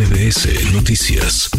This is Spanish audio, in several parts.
MBS Noticias.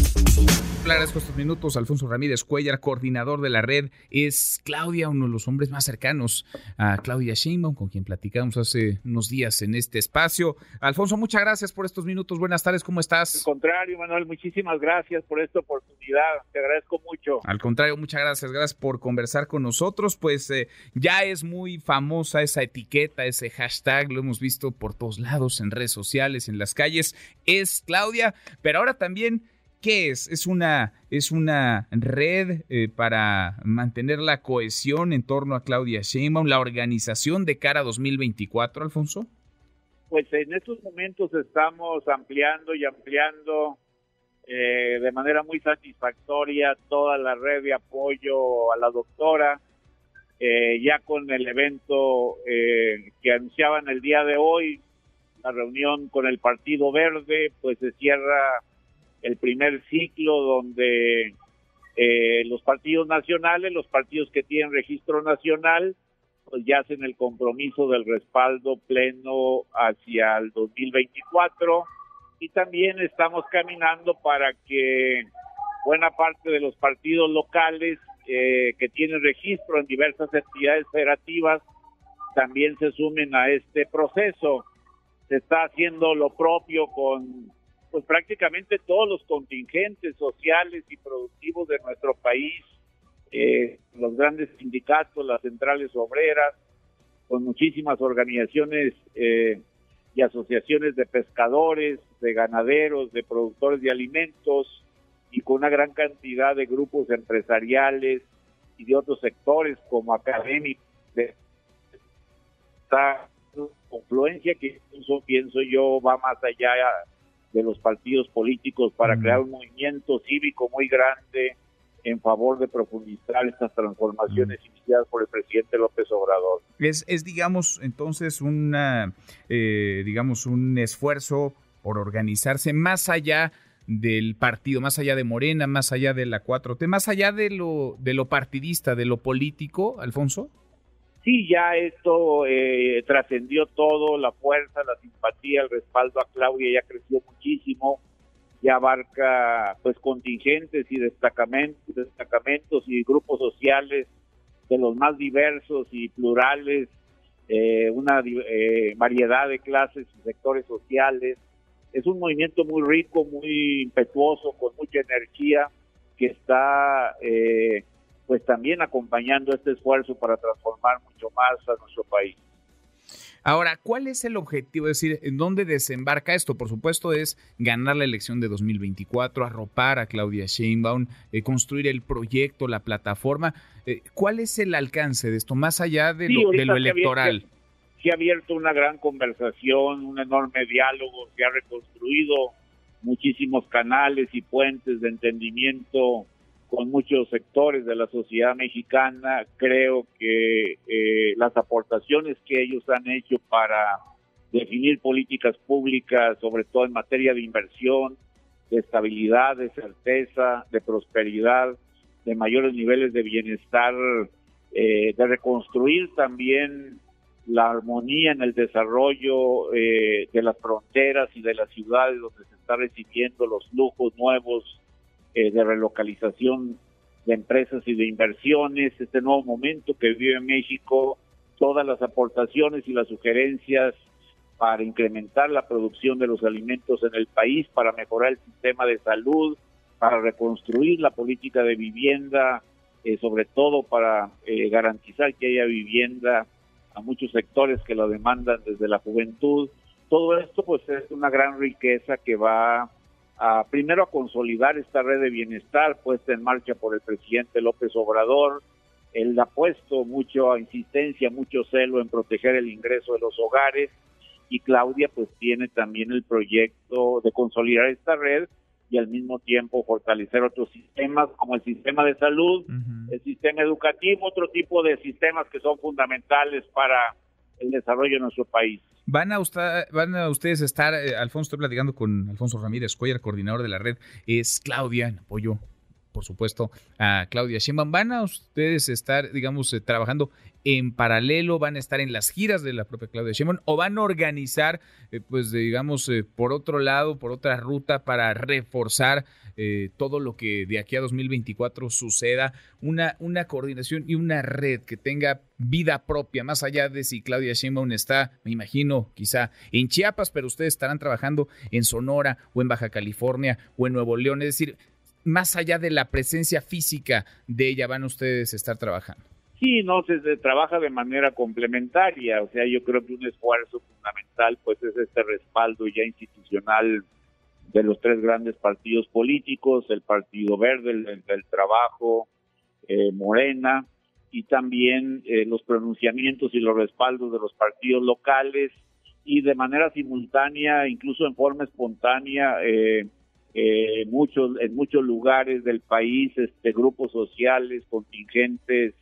Le agradezco estos minutos. Alfonso Ramírez Cuellar, coordinador de la red, es Claudia, uno de los hombres más cercanos a Claudia Sheinbaum, con quien platicamos hace unos días en este espacio. Alfonso, muchas gracias por estos minutos. Buenas tardes, ¿cómo estás? Al contrario, Manuel, muchísimas gracias por esta oportunidad. Te agradezco mucho. Al contrario, muchas gracias. Gracias por conversar con nosotros. Pues eh, ya es muy famosa esa etiqueta, ese hashtag, lo hemos visto por todos lados, en redes sociales, en las calles. Es Claudia, pero ahora también ¿Qué es? ¿Es una, es una red eh, para mantener la cohesión en torno a Claudia Sheinbaum, la organización de cara a 2024, Alfonso? Pues en estos momentos estamos ampliando y ampliando eh, de manera muy satisfactoria toda la red de apoyo a la doctora. Eh, ya con el evento que anunciaban el día de hoy, la reunión con el Partido Verde, pues se cierra el primer ciclo donde eh, los partidos nacionales, los partidos que tienen registro nacional, pues ya hacen el compromiso del respaldo pleno hacia el 2024 y también estamos caminando para que buena parte de los partidos locales eh, que tienen registro en diversas entidades federativas también se sumen a este proceso. Se está haciendo lo propio con pues prácticamente todos los contingentes sociales y productivos de nuestro país, eh, los grandes sindicatos, las centrales obreras, con muchísimas organizaciones eh, y asociaciones de pescadores, de ganaderos, de productores de alimentos y con una gran cantidad de grupos empresariales y de otros sectores como académicos de esta confluencia que incluso pienso yo va más allá de los partidos políticos para crear un movimiento cívico muy grande en favor de profundizar estas transformaciones iniciadas por el presidente López Obrador. Es, es digamos, entonces, una, eh, digamos, un esfuerzo por organizarse más allá del partido, más allá de Morena, más allá de la 4T, más allá de lo, de lo partidista, de lo político, Alfonso? Sí, ya esto eh, trascendió todo, la fuerza, la simpatía, el respaldo a Claudia ya creció muchísimo, ya abarca pues contingentes y destacamentos, destacamentos y grupos sociales de los más diversos y plurales, eh, una eh, variedad de clases y sectores sociales. Es un movimiento muy rico, muy impetuoso, con mucha energía, que está eh, pues también acompañando este esfuerzo para transformar mucho más a nuestro país. Ahora, ¿cuál es el objetivo? Es decir, ¿en dónde desembarca esto? Por supuesto, es ganar la elección de 2024, arropar a Claudia Sheinbaum, eh, construir el proyecto, la plataforma. Eh, ¿Cuál es el alcance de esto, más allá de, lo, electoral? Se ha abierto una gran conversación, un enorme diálogo, se ha reconstruido muchísimos canales y puentes de entendimiento con muchos sectores de la sociedad mexicana. Creo que eh, las aportaciones que ellos han hecho para definir políticas públicas, sobre todo en materia de inversión, de estabilidad, de certeza, de prosperidad, de mayores niveles de bienestar, eh, de reconstruir también la armonía en el desarrollo eh, de las fronteras y de las ciudades donde se está recibiendo los lujos nuevos eh, de relocalización de empresas y de inversiones, este nuevo momento que vive México, todas las aportaciones y las sugerencias para incrementar la producción de los alimentos en el país, para mejorar el sistema de salud, para reconstruir la política de vivienda, eh, sobre todo para eh, garantizar que haya vivienda a muchos sectores que lo demandan desde la juventud. Todo esto pues es una gran riqueza que va primero a consolidar esta red de bienestar puesta en marcha por el presidente López Obrador. Él ha puesto mucha insistencia, mucho celo en proteger el ingreso de los hogares y Claudia pues tiene también el proyecto de consolidar esta red y al mismo tiempo fortalecer otros sistemas como el sistema de salud, el sistema educativo, otro tipo de sistemas que son fundamentales para el desarrollo de nuestro país. Van a, usted, van a ustedes estar, eh, Alfonso, estoy platicando con Alfonso Ramírez Cuellar, coordinador de la red, es Claudia, en apoyo, por supuesto, a Claudia Sheinbaum. ¿Van a ustedes estar, digamos, eh, trabajando en paralelo, van a estar en las giras de la propia Claudia Sheinbaum o van a organizar, eh, pues digamos, eh, por otro lado, por otra ruta para reforzar eh, todo lo que de aquí a 2024 suceda, una, una coordinación y una red que tenga vida propia, más allá de si Claudia Sheinbaum está, me imagino, quizá en Chiapas, pero ustedes estarán trabajando en Sonora o en Baja California o en Nuevo León, es decir, más allá de la presencia física de ella, van ustedes a estar trabajando. Sí, no, se, trabaja de manera complementaria, o sea, yo creo que un esfuerzo fundamental pues es este respaldo ya institucional de los tres grandes partidos políticos, el Partido Verde, el, del Trabajo, eh, Morena, y también eh, los pronunciamientos y los respaldos de los partidos locales y de manera simultánea, incluso en forma espontánea, eh, eh, muchos, en muchos lugares del país, este, grupos sociales, contingentes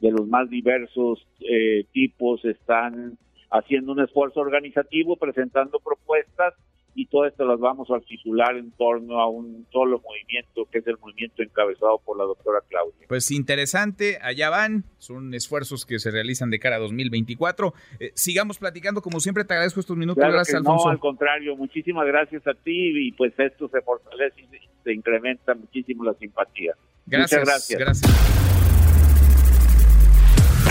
de los más diversos eh, tipos están haciendo un esfuerzo organizativo, presentando propuestas y todo esto las vamos a articular en torno a un solo movimiento, que es el movimiento encabezado por la doctora Claudia. Pues interesante, allá van, son esfuerzos que se realizan de cara a 2024. Eh, sigamos platicando, como siempre te agradezco estos minutos, gracias Alfonso. No, al contrario, muchísimas gracias a ti y pues esto se fortalece y se incrementa muchísimo la simpatía. Gracias, Muchas gracias. gracias.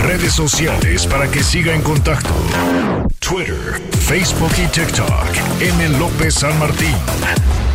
Redes sociales para que siga en contacto: Twitter, Facebook y TikTok. M. López San Martín.